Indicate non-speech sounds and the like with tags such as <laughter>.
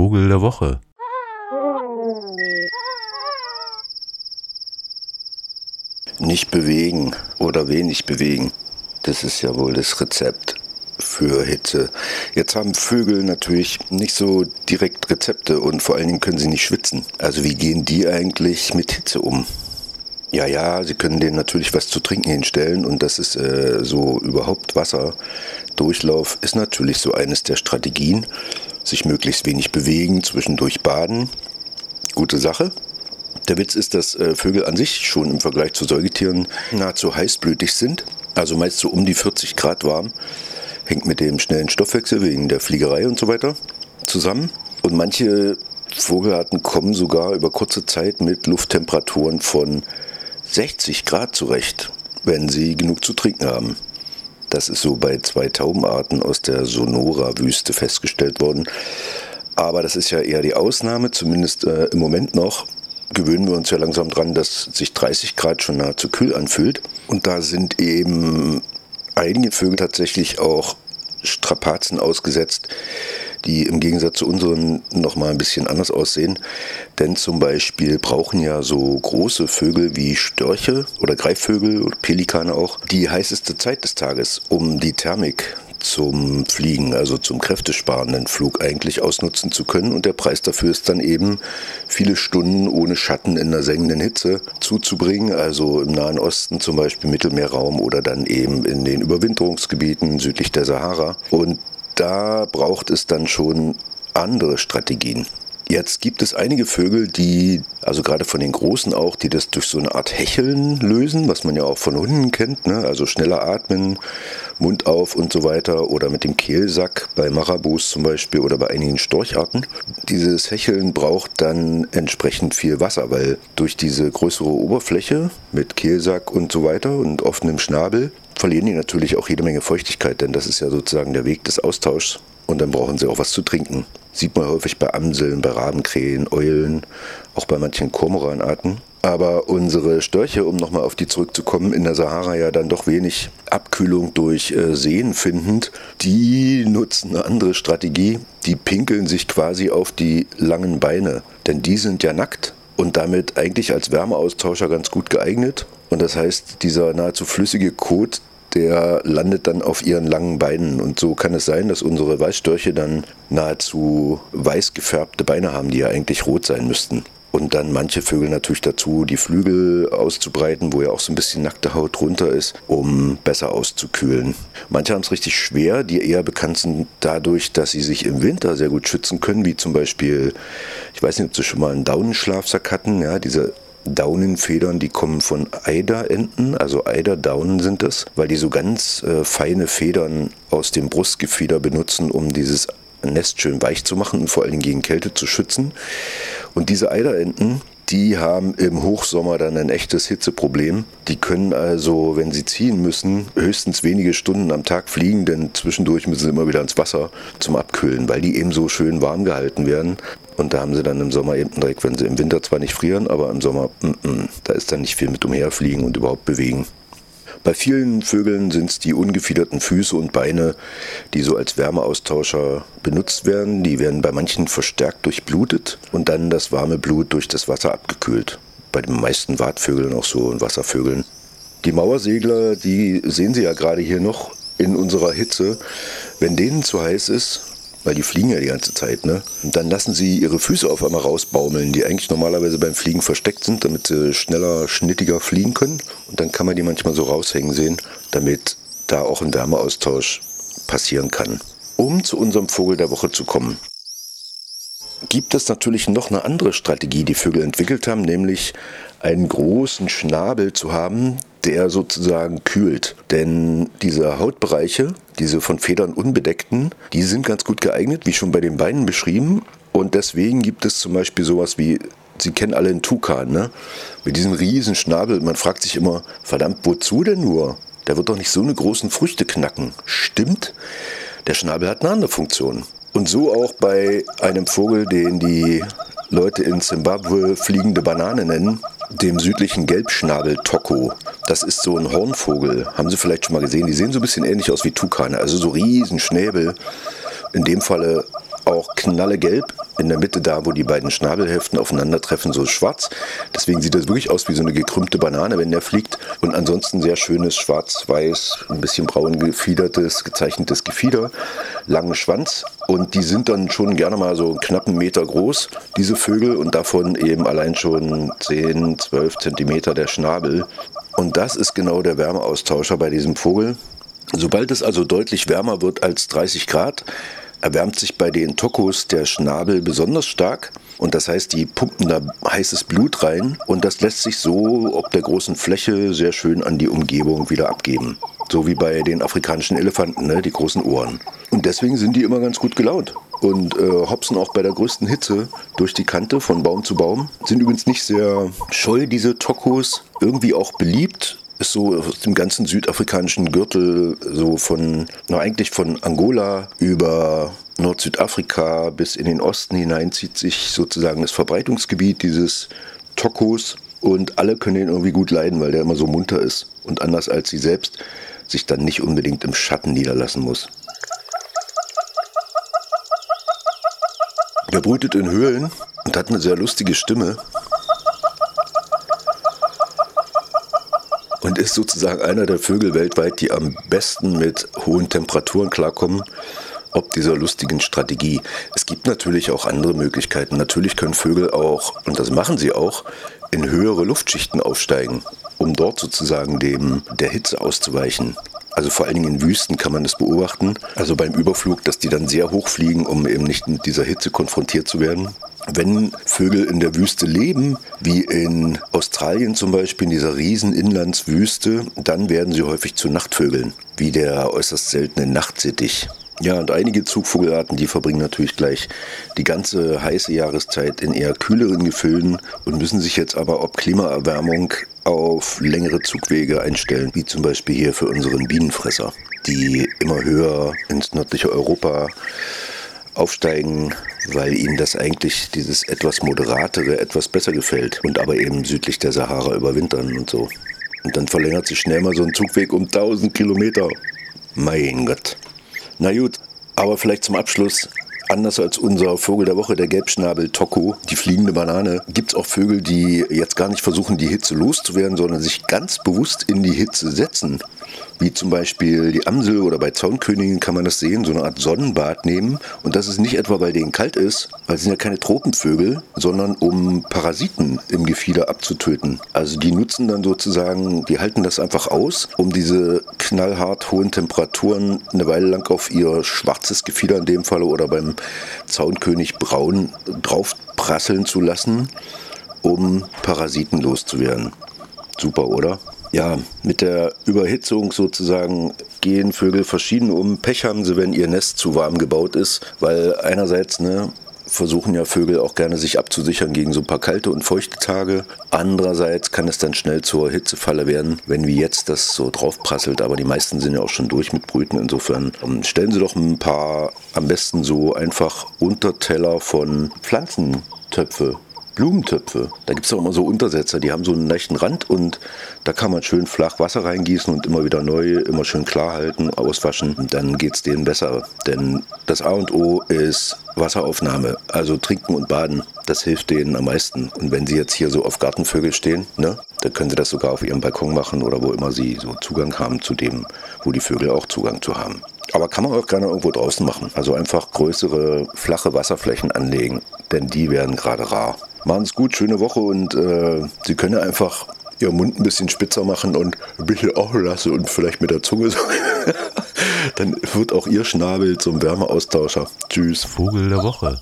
Vogel der Woche. Nicht bewegen oder wenig bewegen. Das ist ja wohl das Rezept für Hitze. Jetzt haben Vögel natürlich nicht so direkt Rezepte und vor allen Dingen können sie nicht schwitzen. Also wie gehen die eigentlich mit Hitze um? Ja, ja, sie können denen natürlich was zu trinken hinstellen und das ist äh, so überhaupt Wasser. Durchlauf ist natürlich so eines der Strategien. Sich möglichst wenig bewegen, zwischendurch baden. Gute Sache. Der Witz ist, dass äh, Vögel an sich schon im Vergleich zu Säugetieren nahezu heißblütig sind, also meist so um die 40 Grad warm hängt mit dem schnellen Stoffwechsel wegen der Fliegerei und so weiter zusammen. Und manche Vogelarten kommen sogar über kurze Zeit mit Lufttemperaturen von 60 Grad zurecht, wenn sie genug zu trinken haben. Das ist so bei zwei Taubenarten aus der Sonora-Wüste festgestellt worden. Aber das ist ja eher die Ausnahme, zumindest äh, im Moment noch. Gewöhnen wir uns ja langsam dran, dass sich 30 Grad schon nahezu kühl anfühlt. Und da sind eben einige Vögel tatsächlich auch Strapazen ausgesetzt, die im Gegensatz zu unseren nochmal ein bisschen anders aussehen. Denn zum Beispiel brauchen ja so große Vögel wie Störche oder Greifvögel oder Pelikane auch die heißeste Zeit des Tages, um die Thermik zum Fliegen, also zum kräftesparenden Flug eigentlich ausnutzen zu können. Und der Preis dafür ist dann eben, viele Stunden ohne Schatten in der sengenden Hitze zuzubringen, also im Nahen Osten zum Beispiel Mittelmeerraum oder dann eben in den Überwinterungsgebieten südlich der Sahara. Und da braucht es dann schon andere Strategien. Jetzt gibt es einige Vögel, die, also gerade von den Großen auch, die das durch so eine Art Hecheln lösen, was man ja auch von Hunden kennt, ne? also schneller atmen, Mund auf und so weiter oder mit dem Kehlsack bei Marabus zum Beispiel oder bei einigen Storcharten. Dieses Hecheln braucht dann entsprechend viel Wasser, weil durch diese größere Oberfläche mit Kehlsack und so weiter und offenem Schnabel verlieren die natürlich auch jede Menge Feuchtigkeit, denn das ist ja sozusagen der Weg des Austauschs und dann brauchen sie auch was zu trinken. Sieht man häufig bei Amseln, bei Rabenkrähen, Eulen, auch bei manchen Kormoranarten. Aber unsere Störche, um nochmal auf die zurückzukommen, in der Sahara ja dann doch wenig Abkühlung durch äh, Seen findend, die nutzen eine andere Strategie. Die pinkeln sich quasi auf die langen Beine, denn die sind ja nackt und damit eigentlich als Wärmeaustauscher ganz gut geeignet. Und das heißt, dieser nahezu flüssige Kot, der landet dann auf ihren langen Beinen. Und so kann es sein, dass unsere Weißstörche dann nahezu weiß gefärbte Beine haben, die ja eigentlich rot sein müssten. Und dann manche Vögel natürlich dazu, die Flügel auszubreiten, wo ja auch so ein bisschen nackte Haut drunter ist, um besser auszukühlen. Manche haben es richtig schwer, die eher bekannt sind dadurch, dass sie sich im Winter sehr gut schützen können, wie zum Beispiel, ich weiß nicht, ob Sie schon mal einen Daunenschlafsack hatten, ja, diese Daunenfedern, die kommen von Eiderenten, also Eiderdaunen sind es, weil die so ganz äh, feine Federn aus dem Brustgefieder benutzen, um dieses Nest schön weich zu machen und vor Dingen gegen Kälte zu schützen. Und diese Eiderenten, die haben im Hochsommer dann ein echtes Hitzeproblem. Die können also, wenn sie ziehen müssen, höchstens wenige Stunden am Tag fliegen, denn zwischendurch müssen sie immer wieder ins Wasser zum Abkühlen, weil die eben so schön warm gehalten werden. Und da haben sie dann im Sommer eben direkt, wenn sie im Winter zwar nicht frieren, aber im Sommer, mm -mm, da ist dann nicht viel mit umherfliegen und überhaupt bewegen. Bei vielen Vögeln sind es die ungefiederten Füße und Beine, die so als Wärmeaustauscher benutzt werden. Die werden bei manchen verstärkt durchblutet und dann das warme Blut durch das Wasser abgekühlt. Bei den meisten Wartvögeln auch so und Wasservögeln. Die Mauersegler, die sehen Sie ja gerade hier noch in unserer Hitze. Wenn denen zu heiß ist, weil die fliegen ja die ganze Zeit, ne? Und dann lassen sie ihre Füße auf einmal rausbaumeln, die eigentlich normalerweise beim Fliegen versteckt sind, damit sie schneller, schnittiger fliegen können. Und dann kann man die manchmal so raushängen sehen, damit da auch ein Wärmeaustausch passieren kann. Um zu unserem Vogel der Woche zu kommen, gibt es natürlich noch eine andere Strategie, die Vögel entwickelt haben, nämlich einen großen Schnabel zu haben, der sozusagen kühlt. Denn diese Hautbereiche, diese von Federn unbedeckten, die sind ganz gut geeignet, wie schon bei den Beinen beschrieben. Und deswegen gibt es zum Beispiel sowas wie, Sie kennen alle einen Tukan, ne? Mit diesem riesen Schnabel. Man fragt sich immer, verdammt, wozu denn nur? Der wird doch nicht so eine großen Früchte knacken. Stimmt, der Schnabel hat eine andere Funktion. Und so auch bei einem Vogel, den die Leute in Zimbabwe fliegende Banane nennen dem südlichen Gelbschnabel-Toko. Das ist so ein Hornvogel. Haben Sie vielleicht schon mal gesehen? Die sehen so ein bisschen ähnlich aus wie Tukane. Also so riesen Schnäbel. In dem Falle auch knallegelb in der Mitte da, wo die beiden Schnabelhälften aufeinandertreffen, so schwarz. Deswegen sieht das wirklich aus wie so eine gekrümmte Banane, wenn der fliegt. Und ansonsten sehr schönes schwarz-weiß, ein bisschen braun gefiedertes, gezeichnetes Gefieder, langen Schwanz. Und die sind dann schon gerne mal so einen knappen Meter groß, diese Vögel, und davon eben allein schon 10, 12 Zentimeter der Schnabel. Und das ist genau der Wärmeaustauscher bei diesem Vogel. Sobald es also deutlich wärmer wird als 30 Grad, erwärmt sich bei den Tokos der Schnabel besonders stark und das heißt, die pumpen da heißes Blut rein und das lässt sich so ob der großen Fläche sehr schön an die Umgebung wieder abgeben. So wie bei den afrikanischen Elefanten, ne? die großen Ohren. Und deswegen sind die immer ganz gut gelaunt und äh, hopsen auch bei der größten Hitze durch die Kante von Baum zu Baum. Sind übrigens nicht sehr scheu, diese Tokos. Irgendwie auch beliebt ist so aus dem ganzen südafrikanischen Gürtel, so von, na eigentlich von Angola über Nord-Südafrika bis in den Osten hinein zieht sich sozusagen das Verbreitungsgebiet dieses Tokos und alle können ihn irgendwie gut leiden, weil der immer so munter ist und anders als sie selbst sich dann nicht unbedingt im Schatten niederlassen muss. Er brütet in Höhlen und hat eine sehr lustige Stimme. Ist sozusagen einer der Vögel weltweit, die am besten mit hohen Temperaturen klarkommen. Ob dieser lustigen Strategie. Es gibt natürlich auch andere Möglichkeiten. Natürlich können Vögel auch, und das machen sie auch, in höhere Luftschichten aufsteigen, um dort sozusagen dem der Hitze auszuweichen. Also vor allen Dingen in Wüsten kann man das beobachten. Also beim Überflug, dass die dann sehr hoch fliegen, um eben nicht mit dieser Hitze konfrontiert zu werden. Wenn Vögel in der Wüste leben, wie in Australien zum Beispiel, in dieser riesen Inlandswüste, dann werden sie häufig zu Nachtvögeln, wie der äußerst seltene Nachtsittich. Ja, und einige Zugvogelarten, die verbringen natürlich gleich die ganze heiße Jahreszeit in eher kühleren Gefilden und müssen sich jetzt aber ob Klimaerwärmung auf längere Zugwege einstellen, wie zum Beispiel hier für unseren Bienenfresser, die immer höher ins nördliche Europa aufsteigen, weil ihnen das eigentlich dieses etwas moderatere etwas besser gefällt und aber eben südlich der Sahara überwintern und so. Und dann verlängert sich schnell mal so ein Zugweg um 1000 Kilometer. Mein Gott. Na gut, aber vielleicht zum Abschluss Anders als unser Vogel der Woche, der Gelbschnabel Toko, die fliegende Banane, gibt es auch Vögel, die jetzt gar nicht versuchen, die Hitze loszuwerden, sondern sich ganz bewusst in die Hitze setzen wie zum Beispiel die Amsel oder bei Zaunkönigen kann man das sehen, so eine Art Sonnenbad nehmen. Und das ist nicht etwa, weil denen kalt ist, weil es sind ja keine Tropenvögel, sondern um Parasiten im Gefieder abzutöten. Also die nutzen dann sozusagen, die halten das einfach aus, um diese knallhart hohen Temperaturen eine Weile lang auf ihr schwarzes Gefieder in dem Falle oder beim Zaunkönig braun draufprasseln zu lassen, um Parasiten loszuwerden. Super, oder? Ja, mit der Überhitzung sozusagen gehen Vögel verschieden um. Pech haben sie, wenn ihr Nest zu warm gebaut ist, weil einerseits, ne, versuchen ja Vögel auch gerne sich abzusichern gegen so ein paar kalte und feuchte Tage. Andererseits kann es dann schnell zur Hitzefalle werden, wenn wie jetzt das so draufprasselt. Aber die meisten sind ja auch schon durch mit Brüten. Insofern ähm, stellen Sie doch ein paar am besten so einfach Unterteller von Pflanzentöpfe Blumentöpfe. Da gibt es auch immer so Untersetzer, die haben so einen leichten Rand und da kann man schön flach Wasser reingießen und immer wieder neu, immer schön klar halten, auswaschen. Und dann geht es denen besser. Denn das A und O ist Wasseraufnahme, also trinken und baden. Das hilft denen am meisten. Und wenn sie jetzt hier so auf Gartenvögel stehen, ne, dann können sie das sogar auf ihrem Balkon machen oder wo immer sie so Zugang haben zu dem, wo die Vögel auch Zugang zu haben. Aber kann man auch gerne irgendwo draußen machen. Also einfach größere, flache Wasserflächen anlegen, denn die werden gerade rar. Machen es gut, schöne Woche und äh, Sie können einfach Ihren Mund ein bisschen spitzer machen und ein bisschen offen lassen und vielleicht mit der Zunge so. <laughs> Dann wird auch Ihr Schnabel zum Wärmeaustauscher. Tschüss. Vogel der Woche.